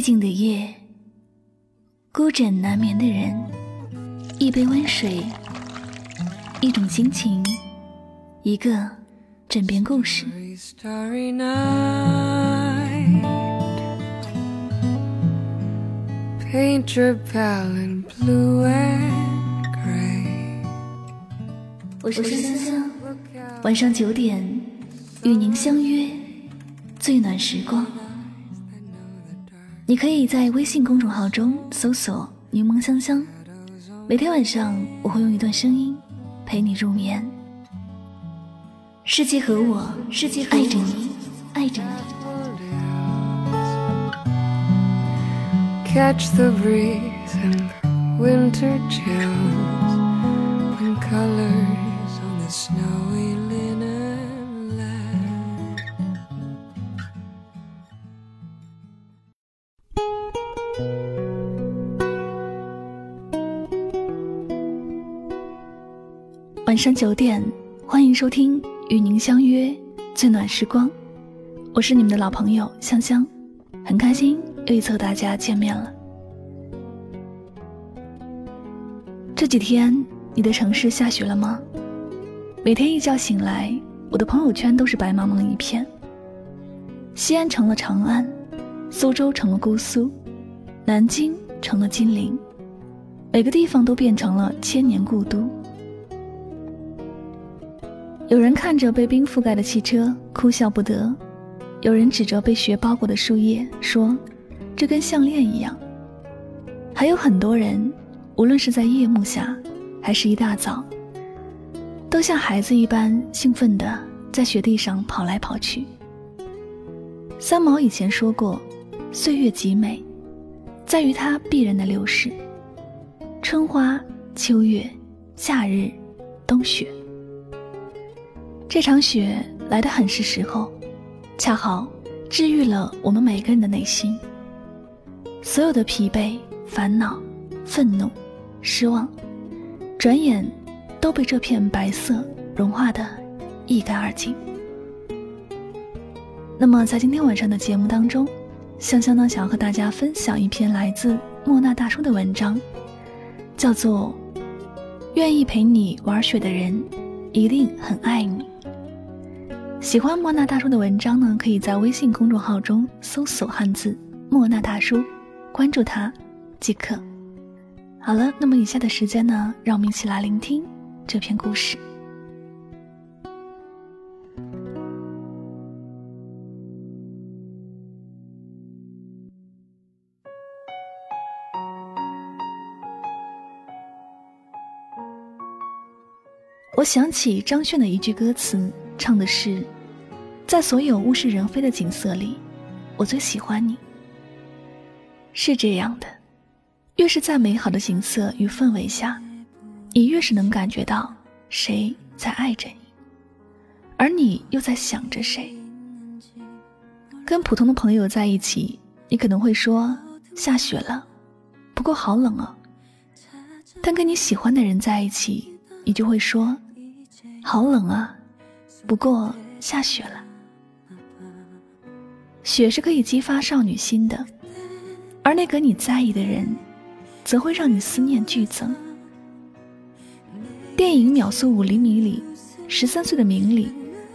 寂静的夜，孤枕难眠的人，一杯温水，一种心情，一个枕边故事。我是香香，晚上九点与您相约最暖时光。你可以在微信公众号中搜索“柠檬香香”，每天晚上我会用一段声音陪你入眠。世界和我，世界爱着你，爱着你。Catch the breeze and winter chills and colors on the snow. 晚上九点，欢迎收听《与您相约最暖时光》，我是你们的老朋友香香，很开心又一次和大家见面了。这几天你的城市下雪了吗？每天一觉醒来，我的朋友圈都是白茫茫一片。西安成了长安，苏州成了姑苏，南京成了金陵，每个地方都变成了千年故都。有人看着被冰覆盖的汽车哭笑不得，有人指着被雪包裹的树叶说：“这跟项链一样。”还有很多人，无论是在夜幕下，还是一大早，都像孩子一般兴奋地在雪地上跑来跑去。三毛以前说过：“岁月极美，在于它必然的流逝。春花、秋月、夏日、冬雪。”这场雪来得很是时候，恰好治愈了我们每个人的内心。所有的疲惫、烦恼、愤怒、失望，转眼都被这片白色融化的一干二净。那么，在今天晚上的节目当中，香香呢想要和大家分享一篇来自莫那大叔的文章，叫做《愿意陪你玩雪的人，一定很爱你》。喜欢莫那大叔的文章呢，可以在微信公众号中搜索汉字“莫那大叔”，关注他即可。好了，那么以下的时间呢，让我们一起来聆听这篇故事。我想起张悬的一句歌词。唱的是，在所有物是人非的景色里，我最喜欢你。是这样的，越是在美好的景色与氛围下，你越是能感觉到谁在爱着你，而你又在想着谁。跟普通的朋友在一起，你可能会说下雪了，不过好冷哦。但跟你喜欢的人在一起，你就会说好冷啊。不过下雪了，雪是可以激发少女心的，而那个你在意的人，则会让你思念剧增。电影《秒速五厘米》里，十三岁的明里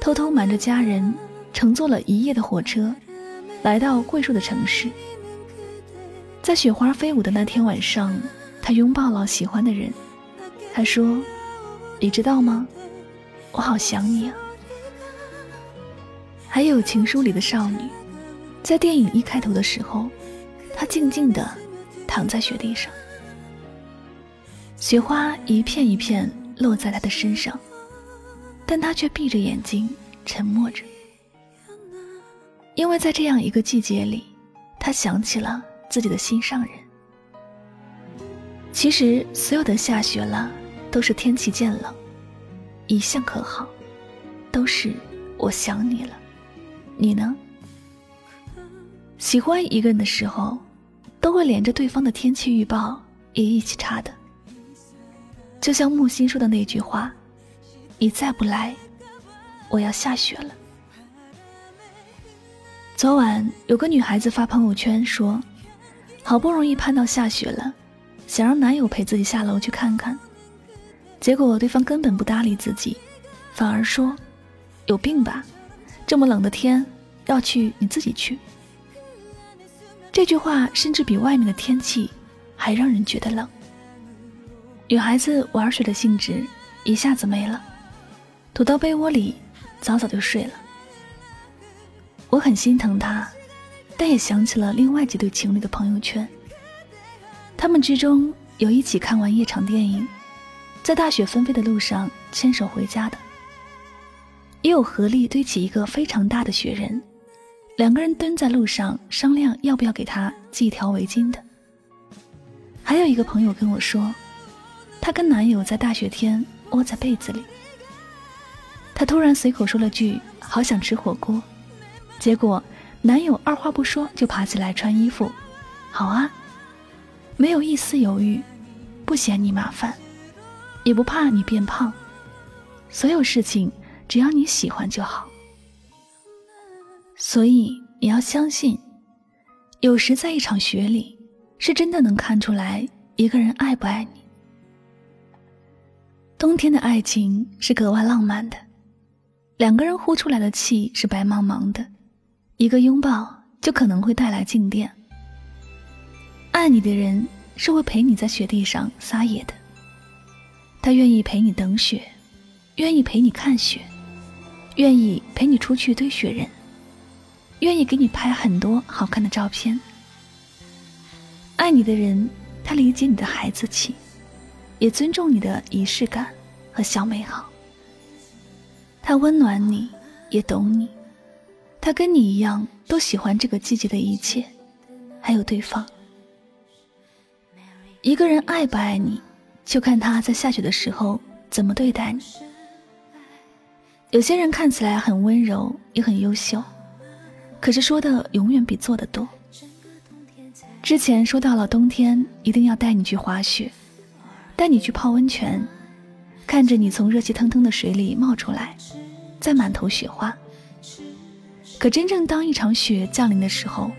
偷偷瞒着家人，乘坐了一夜的火车，来到桂树的城市。在雪花飞舞的那天晚上，他拥抱了喜欢的人，他说：“你知道吗？我好想你啊。”还有情书里的少女，在电影一开头的时候，她静静地躺在雪地上，雪花一片一片落在她的身上，但她却闭着眼睛沉默着，因为在这样一个季节里，她想起了自己的心上人。其实，所有的下雪了，都是天气渐冷，一向可好，都是我想你了。你呢？喜欢一个人的时候，都会连着对方的天气预报也一起查的。就像木心说的那句话：“你再不来，我要下雪了。”昨晚有个女孩子发朋友圈说：“好不容易盼到下雪了，想让男友陪自己下楼去看看，结果对方根本不搭理自己，反而说：“有病吧，这么冷的天，要去你自己去。”这句话甚至比外面的天气还让人觉得冷。女孩子玩水的兴致一下子没了，躲到被窝里，早早就睡了。我很心疼她，但也想起了另外几对情侣的朋友圈。他们之中有一起看完夜场电影，在大雪纷飞的路上牵手回家的，也有合力堆起一个非常大的雪人。两个人蹲在路上商量要不要给他系一条围巾的。还有一个朋友跟我说，她跟男友在大雪天窝在被子里。她突然随口说了句“好想吃火锅”，结果男友二话不说就爬起来穿衣服，好啊，没有一丝犹豫，不嫌你麻烦，也不怕你变胖，所有事情只要你喜欢就好。所以你要相信，有时在一场雪里，是真的能看出来一个人爱不爱你。冬天的爱情是格外浪漫的，两个人呼出来的气是白茫茫的，一个拥抱就可能会带来静电。爱你的人是会陪你在雪地上撒野的，他愿意陪你等雪，愿意陪你看雪，愿意陪你出去堆雪人。愿意给你拍很多好看的照片。爱你的人，他理解你的孩子气，也尊重你的仪式感和小美好。他温暖你，也懂你。他跟你一样，都喜欢这个季节的一切，还有对方。一个人爱不爱你，就看他在下雪的时候怎么对待你。有些人看起来很温柔，也很优秀。可是说的永远比做的多。之前说到了冬天一定要带你去滑雪，带你去泡温泉，看着你从热气腾腾的水里冒出来，再满头雪花。可真正当一场雪降临的时候，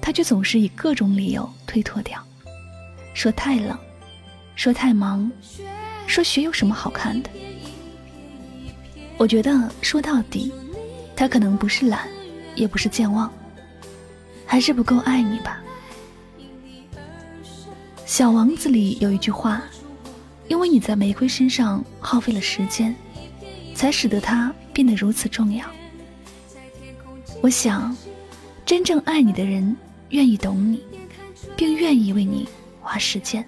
他却总是以各种理由推脱掉，说太冷，说太忙，说雪有什么好看的。我觉得说到底，他可能不是懒。也不是健忘，还是不够爱你吧。小王子里有一句话：“因为你在玫瑰身上耗费了时间，才使得它变得如此重要。”我想，真正爱你的人愿意懂你，并愿意为你花时间。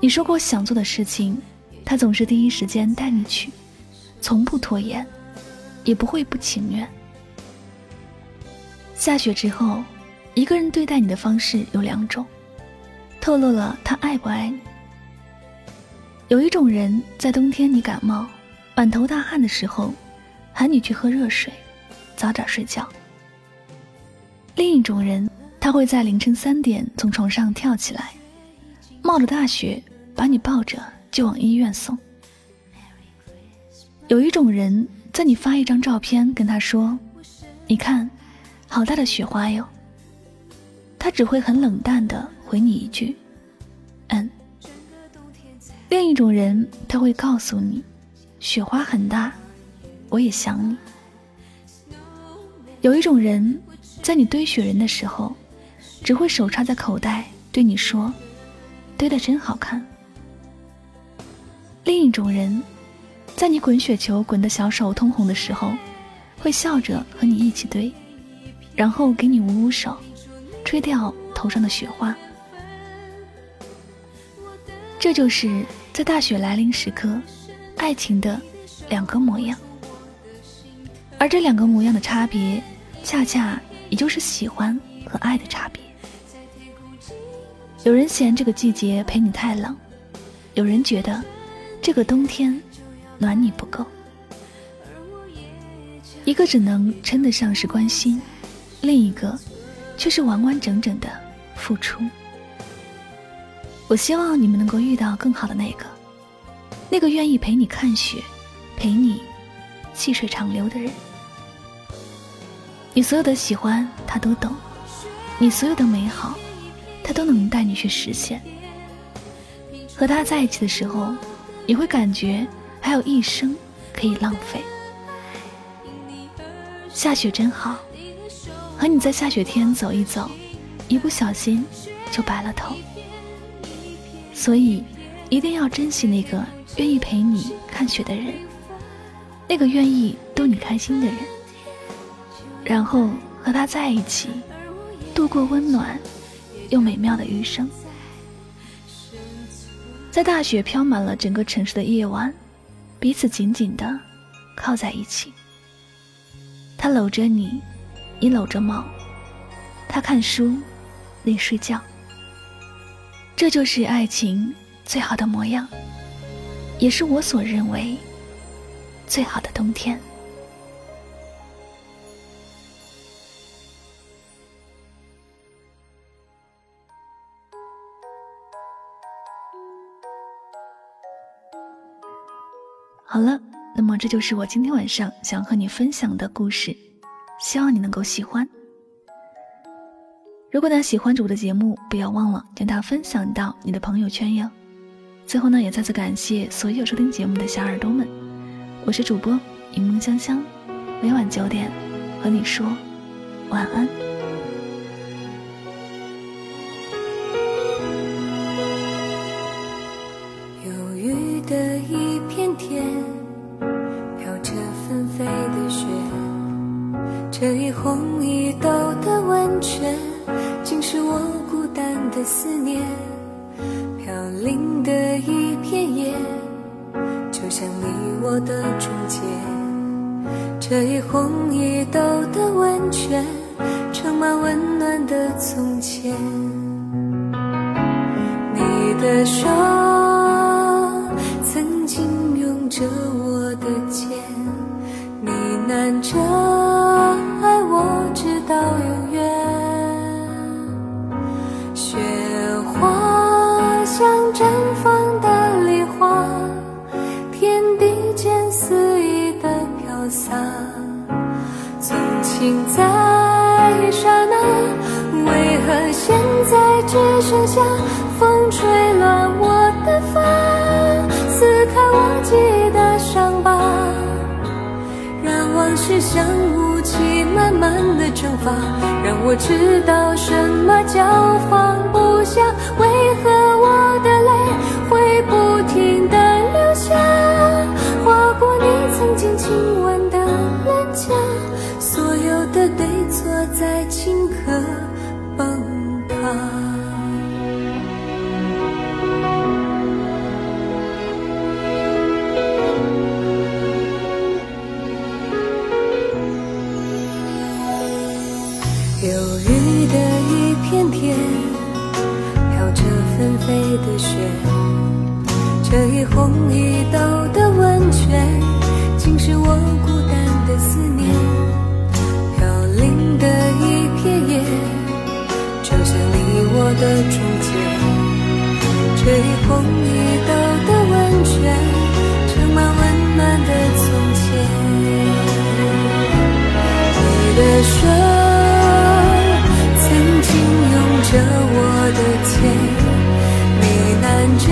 你说过想做的事情，他总是第一时间带你去，从不拖延，也不会不情愿。下雪之后，一个人对待你的方式有两种，透露了他爱不爱你。有一种人在冬天你感冒、满头大汗的时候，喊你去喝热水，早点睡觉。另一种人，他会在凌晨三点从床上跳起来，冒着大雪把你抱着就往医院送。有一种人在你发一张照片跟他说：“你看。”好大的雪花哟！他只会很冷淡的回你一句：“嗯。”另一种人他会告诉你：“雪花很大，我也想你。”有一种人在你堆雪人的时候，只会手插在口袋对你说：“堆的真好看。”另一种人，在你滚雪球滚得小手通红的时候，会笑着和你一起堆。然后给你捂捂手，吹掉头上的雪花。这就是在大雪来临时刻，爱情的两个模样。而这两个模样的差别，恰恰也就是喜欢和爱的差别。有人嫌这个季节陪你太冷，有人觉得这个冬天暖你不够。一个只能称得上是关心。另一个，却是完完整整的付出。我希望你们能够遇到更好的那个，那个愿意陪你看雪，陪你细水长流的人。你所有的喜欢，他都懂；你所有的美好，他都能带你去实现。和他在一起的时候，你会感觉还有一生可以浪费。下雪真好，和你在下雪天走一走，一不小心就白了头。所以，一定要珍惜那个愿意陪你看雪的人，那个愿意逗你开心的人，然后和他在一起。度过温暖又美妙的余生，在大雪飘满了整个城市的夜晚，彼此紧紧的靠在一起。他搂着你，你搂着猫；他看书，你睡觉。这就是爱情最好的模样，也是我所认为最好的冬天。好了，那么这就是我今天晚上想和你分享的故事，希望你能够喜欢。如果呢喜欢主播的节目，不要忘了将它分享到你的朋友圈哟。最后呢，也再次感谢所有收听节目的小耳朵们，我是主播柠檬香香，每晚九点和你说晚安。这一红一豆的温泉，盛满温暖的从前。你的手曾经拥着我的肩，呢喃着。情在刹那，为何现在只剩下风吹乱我的发，撕开忘记的伤疤，让往事像雾气慢慢。的蒸发让我知道什么叫放不下，为何我的泪会不停的流下，划过你曾经在顷刻崩塌。有雨的一片天，飘着纷飞的雪。这一红一抖的温泉，竟是我孤单的思念。的一片叶，就像你我的中间。这一红一抖的温泉，盛满温暖的从前。你的手曾经拥。着我的肩，呢喃着